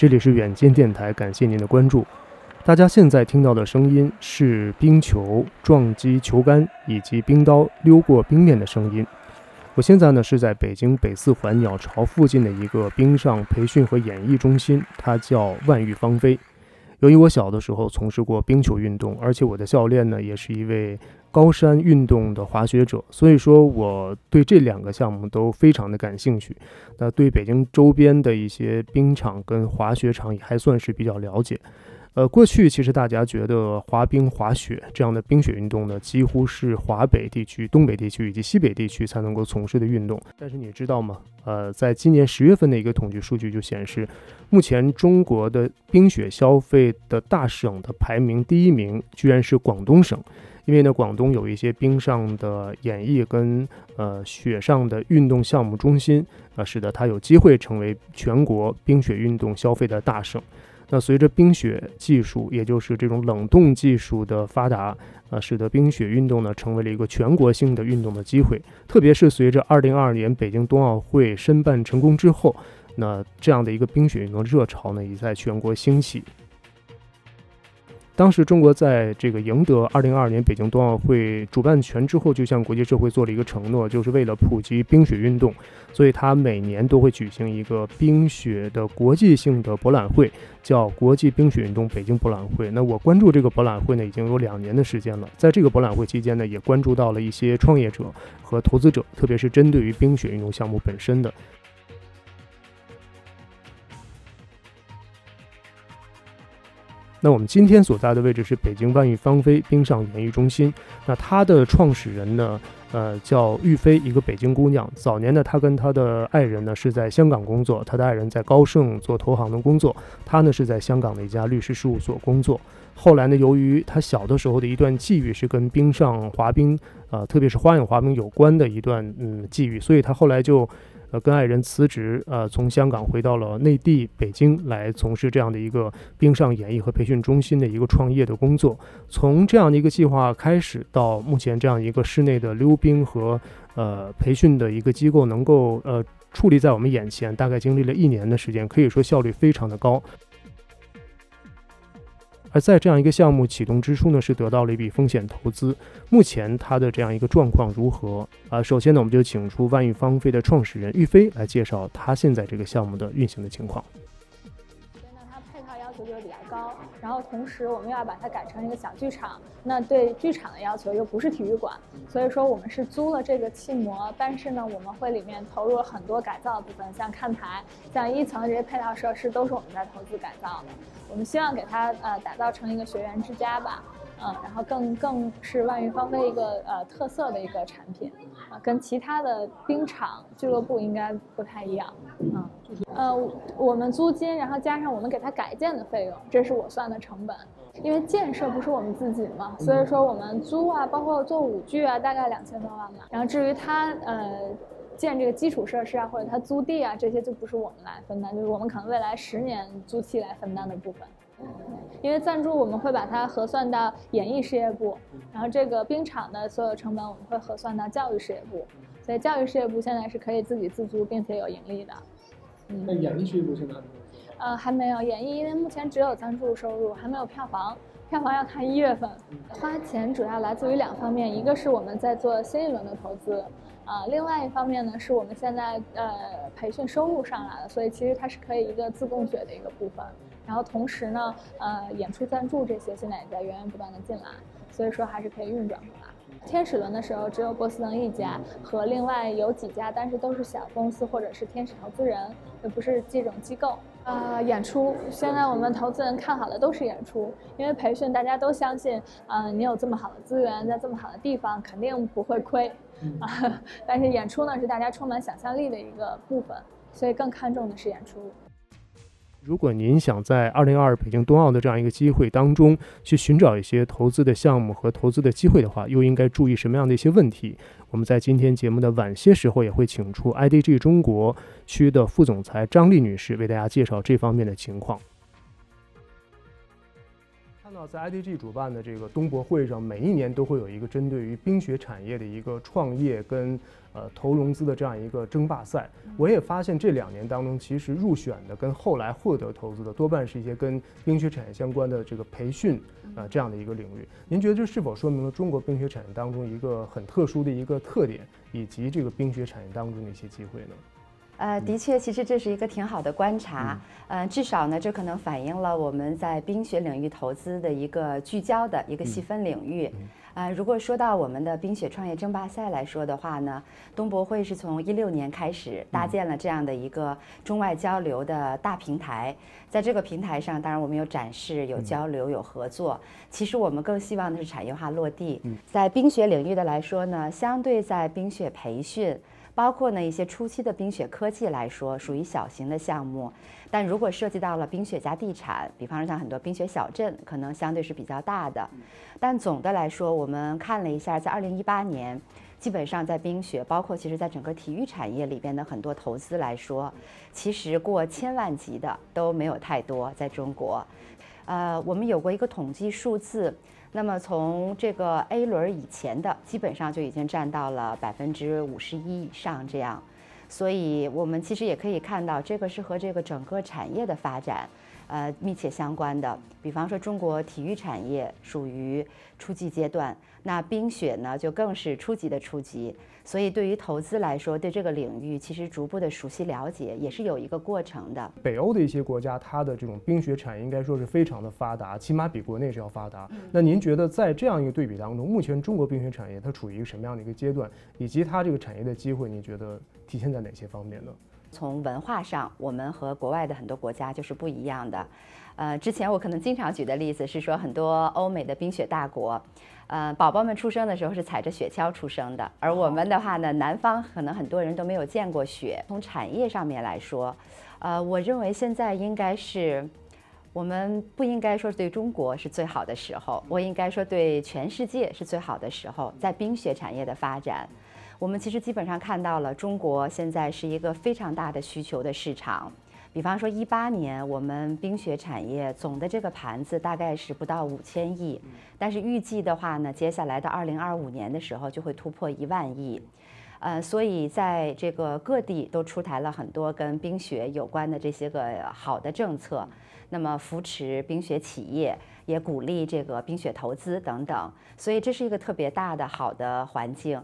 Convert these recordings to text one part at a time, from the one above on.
这里是远见电台，感谢您的关注。大家现在听到的声音是冰球撞击球杆以及冰刀溜过冰面的声音。我现在呢是在北京北四环鸟巢附近的一个冰上培训和演艺中心，它叫万玉芳菲。由于我小的时候从事过冰球运动，而且我的教练呢也是一位高山运动的滑雪者，所以说我对这两个项目都非常的感兴趣。那对北京周边的一些冰场跟滑雪场也还算是比较了解。呃，过去其实大家觉得滑冰、滑雪这样的冰雪运动呢，几乎是华北地区、东北地区以及西北地区才能够从事的运动。但是你知道吗？呃，在今年十月份的一个统计数据就显示，目前中国的冰雪消费的大省的排名第一名居然是广东省，因为呢，广东有一些冰上的演艺跟呃雪上的运动项目中心，啊，使得它有机会成为全国冰雪运动消费的大省。那随着冰雪技术，也就是这种冷冻技术的发达，啊，使得冰雪运动呢成为了一个全国性的运动的机会。特别是随着二零二二年北京冬奥会申办成功之后，那这样的一个冰雪运动热潮呢，也在全国兴起。当时中国在这个赢得2022年北京冬奥会主办权之后，就向国际社会做了一个承诺，就是为了普及冰雪运动，所以它每年都会举行一个冰雪的国际性的博览会，叫国际冰雪运动北京博览会。那我关注这个博览会呢，已经有两年的时间了。在这个博览会期间呢，也关注到了一些创业者和投资者，特别是针对于冰雪运动项目本身的。那我们今天所在的位置是北京万玉芳菲冰上演艺中心。那它的创始人呢，呃，叫玉飞，一个北京姑娘。早年呢，她跟她的爱人呢是在香港工作，她的爱人在高盛做投行的工作，她呢是在香港的一家律师事务所工作。后来呢，由于她小的时候的一段际遇是跟冰上滑冰，呃，特别是花样滑冰有关的一段嗯际遇，所以她后来就。呃，跟爱人辞职，呃，从香港回到了内地北京来从事这样的一个冰上演艺和培训中心的一个创业的工作。从这样的一个计划开始，到目前这样一个室内的溜冰和呃培训的一个机构能够呃矗立在我们眼前，大概经历了一年的时间，可以说效率非常的高。而在这样一个项目启动之初呢，是得到了一笔风险投资。目前它的这样一个状况如何？啊，首先呢，我们就请出万玉芳菲的创始人玉飞来介绍他现在这个项目的运行的情况。就会比较高，然后同时我们要把它改成一个小剧场，那对剧场的要求又不是体育馆，所以说我们是租了这个气膜，但是呢，我们会里面投入了很多改造的部分，像看台、像一层这些配套设施都是我们在投资改造的，我们希望给它呃打造成一个学员之家吧。嗯，然后更更是万玉芳菲一个呃特色的一个产品，跟其他的冰场俱乐部应该不太一样。嗯，呃，我们租金，然后加上我们给它改建的费用，这是我算的成本。因为建设不是我们自己嘛，所以说我们租啊，包括做舞剧啊，大概两千多万吧。然后至于它呃建这个基础设施啊，或者它租地啊，这些就不是我们来分担，就是我们可能未来十年租期来分担的部分。因为赞助我们会把它核算到演艺事业部，然后这个冰场的所有成本我们会核算到教育事业部，所以教育事业部现在是可以自给自足并且有盈利的。嗯，那演艺事业部现在？呃，还没有演艺，因为目前只有赞助收入，还没有票房，票房要看一月份。花钱主要来自于两方面，一个是我们在做新一轮的投资，啊，另外一方面呢是我们现在呃培训收入上来了，所以其实它是可以一个自供血的一个部分。然后同时呢，呃，演出赞助这些现在也在源源不断的进来，所以说还是可以运转过来。天使轮的时候只有波司登一家和另外有几家，但是都是小公司或者是天使投资人，也不是这种机构。啊，演出现在我们投资人看好的都是演出，因为培训大家都相信，嗯，你有这么好的资源，在这么好的地方肯定不会亏。啊，但是演出呢是大家充满想象力的一个部分，所以更看重的是演出。如果您想在二零二二北京冬奥的这样一个机会当中去寻找一些投资的项目和投资的机会的话，又应该注意什么样的一些问题？我们在今天节目的晚些时候也会请出 IDG 中国区的副总裁张丽女士为大家介绍这方面的情况。到在 IDG 主办的这个东博会上，每一年都会有一个针对于冰雪产业的一个创业跟呃投融资的这样一个争霸赛。我也发现这两年当中，其实入选的跟后来获得投资的多半是一些跟冰雪产业相关的这个培训啊这样的一个领域。您觉得这是否说明了中国冰雪产业当中一个很特殊的一个特点，以及这个冰雪产业当中的一些机会呢？呃，的确，其实这是一个挺好的观察。嗯，至少呢，这可能反映了我们在冰雪领域投资的一个聚焦的一个细分领域。呃，如果说到我们的冰雪创业争霸赛来说的话呢，东博会是从一六年开始搭建了这样的一个中外交流的大平台。在这个平台上，当然我们有展示、有交流、有合作。其实我们更希望的是产业化落地。在冰雪领域的来说呢，相对在冰雪培训。包括呢一些初期的冰雪科技来说，属于小型的项目，但如果涉及到了冰雪加地产，比方说像很多冰雪小镇，可能相对是比较大的。但总的来说，我们看了一下，在二零一八年，基本上在冰雪，包括其实在整个体育产业里边的很多投资来说，其实过千万级的都没有太多在中国。呃，我们有过一个统计数字。那么从这个 A 轮以前的，基本上就已经占到了百分之五十一以上这样，所以我们其实也可以看到，这个是和这个整个产业的发展。呃，密切相关的，比方说中国体育产业属于初级阶段，那冰雪呢就更是初级的初级，所以对于投资来说，对这个领域其实逐步的熟悉了解也是有一个过程的。北欧的一些国家，它的这种冰雪产业应该说是非常的发达，起码比国内是要发达。那您觉得在这样一个对比当中，目前中国冰雪产业它处于一个什么样的一个阶段，以及它这个产业的机会，你觉得体现在哪些方面呢？从文化上，我们和国外的很多国家就是不一样的。呃，之前我可能经常举的例子是说，很多欧美的冰雪大国，呃，宝宝们出生的时候是踩着雪橇出生的，而我们的话呢，南方可能很多人都没有见过雪。从产业上面来说，呃，我认为现在应该是，我们不应该说对中国是最好的时候，我应该说对全世界是最好的时候，在冰雪产业的发展。我们其实基本上看到了，中国现在是一个非常大的需求的市场。比方说，一八年我们冰雪产业总的这个盘子大概是不到五千亿，但是预计的话呢，接下来到二零二五年的时候就会突破一万亿。呃，所以在这个各地都出台了很多跟冰雪有关的这些个好的政策，那么扶持冰雪企业，也鼓励这个冰雪投资等等，所以这是一个特别大的好的环境。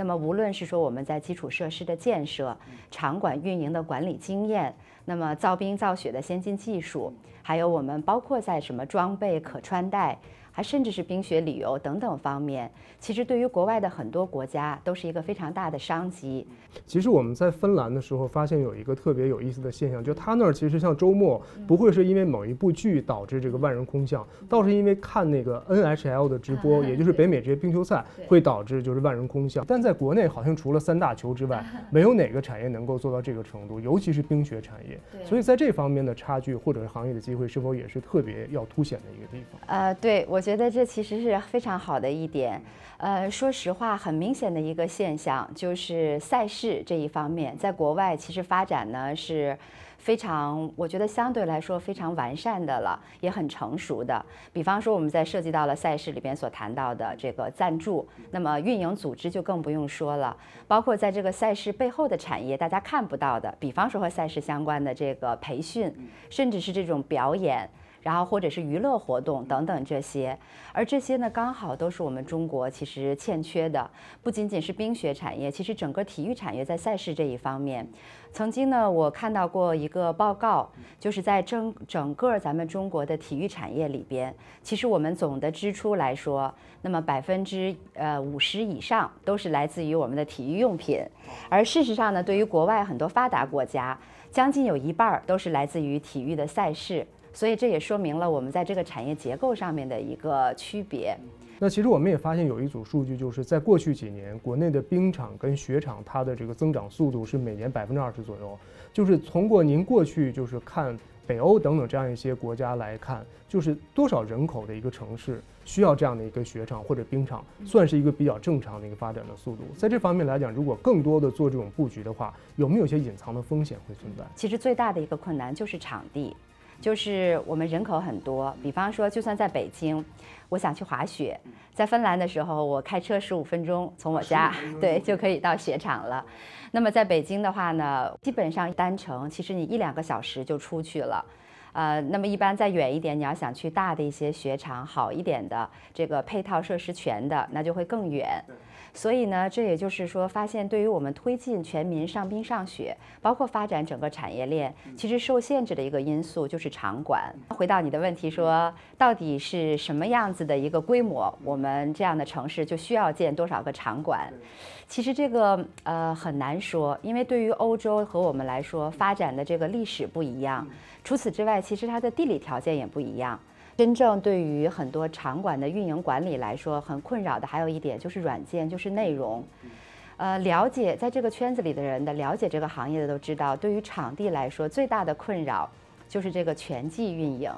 那么，无论是说我们在基础设施的建设、场馆运营的管理经验，那么造冰造雪的先进技术，还有我们包括在什么装备、可穿戴。还甚至是冰雪旅游等等方面，其实对于国外的很多国家都是一个非常大的商机。其实我们在芬兰的时候发现有一个特别有意思的现象，就他那儿其实像周末不会是因为某一部剧导致这个万人空巷，倒是因为看那个 NHL 的直播，也就是北美这些冰球赛会导致就是万人空巷。但在国内好像除了三大球之外，没有哪个产业能够做到这个程度，尤其是冰雪产业。所以在这方面的差距或者是行业的机会，是否也是特别要凸显的一个地方？呃，对我。我觉得这其实是非常好的一点，呃，说实话，很明显的一个现象就是赛事这一方面，在国外其实发展呢是非常，我觉得相对来说非常完善的了，也很成熟的。比方说，我们在涉及到了赛事里边所谈到的这个赞助，那么运营组织就更不用说了，包括在这个赛事背后的产业，大家看不到的，比方说和赛事相关的这个培训，甚至是这种表演。然后或者是娱乐活动等等这些，而这些呢，刚好都是我们中国其实欠缺的。不仅仅是冰雪产业，其实整个体育产业在赛事这一方面，曾经呢，我看到过一个报告，就是在整整个咱们中国的体育产业里边，其实我们总的支出来说，那么百分之呃五十以上都是来自于我们的体育用品，而事实上呢，对于国外很多发达国家，将近有一半儿都是来自于体育的赛事。所以这也说明了我们在这个产业结构上面的一个区别。那其实我们也发现有一组数据，就是在过去几年，国内的冰场跟雪场它的这个增长速度是每年百分之二十左右。就是通过您过去就是看北欧等等这样一些国家来看，就是多少人口的一个城市需要这样的一个雪场或者冰场，算是一个比较正常的一个发展的速度。在这方面来讲，如果更多的做这种布局的话，有没有一些隐藏的风险会存在？其实最大的一个困难就是场地。就是我们人口很多，比方说，就算在北京，我想去滑雪，在芬兰的时候，我开车十五分钟从我家对就可以到雪场了。那么在北京的话呢，基本上单程其实你一两个小时就出去了。呃，那么一般再远一点，你要想去大的一些雪场，好一点的这个配套设施全的，那就会更远。所以呢，这也就是说，发现对于我们推进全民上冰上雪，包括发展整个产业链，其实受限制的一个因素就是场馆。回到你的问题，说到底是什么样子的一个规模，我们这样的城市就需要建多少个场馆？其实这个呃很难说，因为对于欧洲和我们来说，发展的这个历史不一样。除此之外，其实它的地理条件也不一样。真正对于很多场馆的运营管理来说，很困扰的还有一点就是软件，就是内容。呃，了解在这个圈子里的人的了解这个行业的都知道，对于场地来说，最大的困扰就是这个全季运营，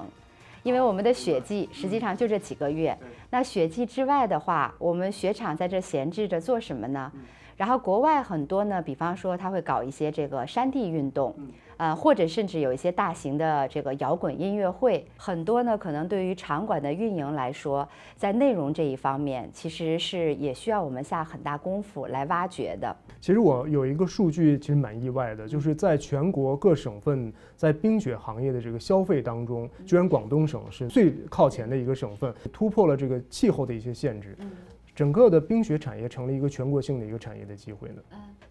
因为我们的雪季实际上就这几个月。那雪季之外的话，我们雪场在这闲置着做什么呢？然后国外很多呢，比方说他会搞一些这个山地运动。呃，或者甚至有一些大型的这个摇滚音乐会，很多呢，可能对于场馆的运营来说，在内容这一方面，其实是也需要我们下很大功夫来挖掘的。其实我有一个数据，其实蛮意外的，就是在全国各省份在冰雪行业的这个消费当中，居然广东省是最靠前的一个省份，突破了这个气候的一些限制。整个的冰雪产业成了一个全国性的一个产业的机会呢。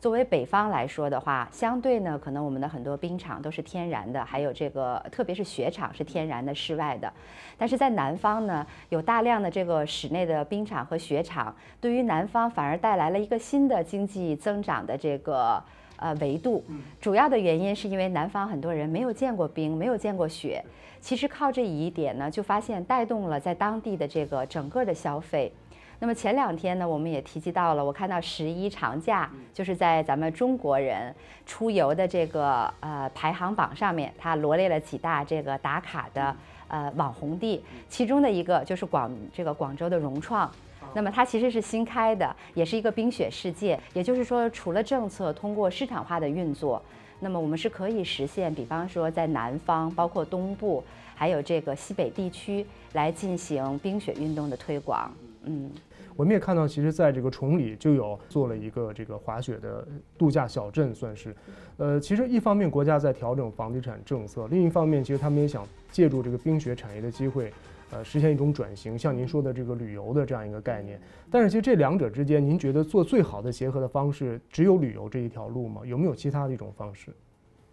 作为北方来说的话，相对呢，可能我们的很多冰场都是天然的，还有这个特别是雪场是天然的室外的。但是在南方呢，有大量的这个室内的冰场和雪场，对于南方反而带来了一个新的经济增长的这个呃维度。主要的原因是因为南方很多人没有见过冰，没有见过雪，其实靠这一点呢，就发现带动了在当地的这个整个的消费。那么前两天呢，我们也提及到了，我看到十一长假就是在咱们中国人出游的这个呃排行榜上面，它罗列了几大这个打卡的呃网红地，其中的一个就是广这个广州的融创，那么它其实是新开的，也是一个冰雪世界，也就是说除了政策通过市场化的运作，那么我们是可以实现，比方说在南方，包括东部，还有这个西北地区来进行冰雪运动的推广，嗯。我们也看到，其实在这个崇礼就有做了一个这个滑雪的度假小镇，算是。呃，其实一方面国家在调整房地产政策，另一方面其实他们也想借助这个冰雪产业的机会，呃，实现一种转型，像您说的这个旅游的这样一个概念。但是其实这两者之间，您觉得做最好的结合的方式只有旅游这一条路吗？有没有其他的一种方式？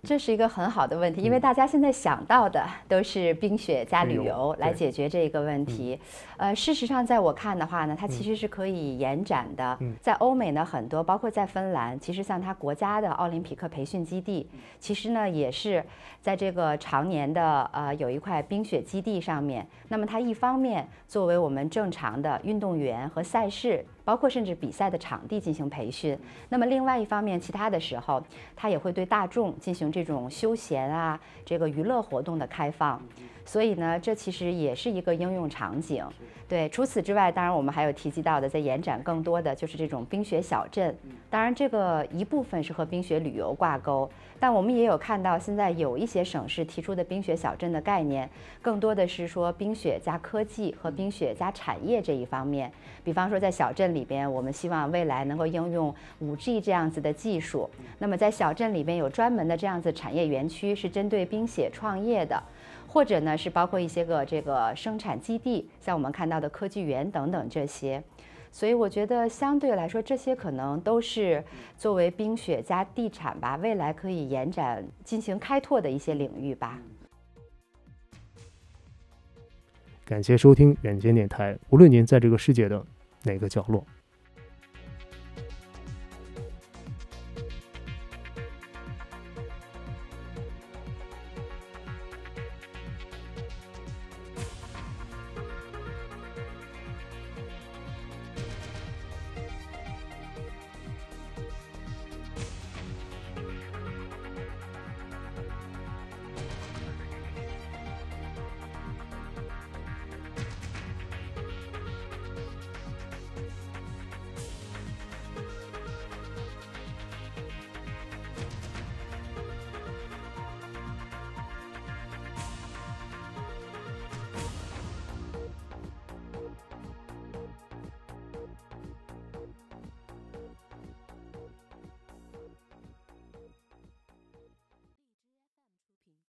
这是一个很好的问题，因为大家现在想到的都是冰雪加旅游来解决这个问题。呃，事实上，在我看的话呢，它其实是可以延展的。在欧美呢，很多包括在芬兰，其实像它国家的奥林匹克培训基地，其实呢也是在这个常年的呃有一块冰雪基地上面。那么它一方面作为我们正常的运动员和赛事。包括甚至比赛的场地进行培训，那么另外一方面，其他的时候，他也会对大众进行这种休闲啊，这个娱乐活动的开放。所以呢，这其实也是一个应用场景。对，除此之外，当然我们还有提及到的，在延展更多的就是这种冰雪小镇。当然，这个一部分是和冰雪旅游挂钩，但我们也有看到，现在有一些省市提出的冰雪小镇的概念，更多的是说冰雪加科技和冰雪加产业这一方面。比方说，在小镇里边，我们希望未来能够应用 5G 这样子的技术。那么，在小镇里边有专门的这样子产业园区，是针对冰雪创业的。或者呢，是包括一些个这个生产基地，像我们看到的科技园等等这些，所以我觉得相对来说，这些可能都是作为冰雪加地产吧，未来可以延展进行开拓的一些领域吧。感谢收听远见电台，无论您在这个世界的哪个角落。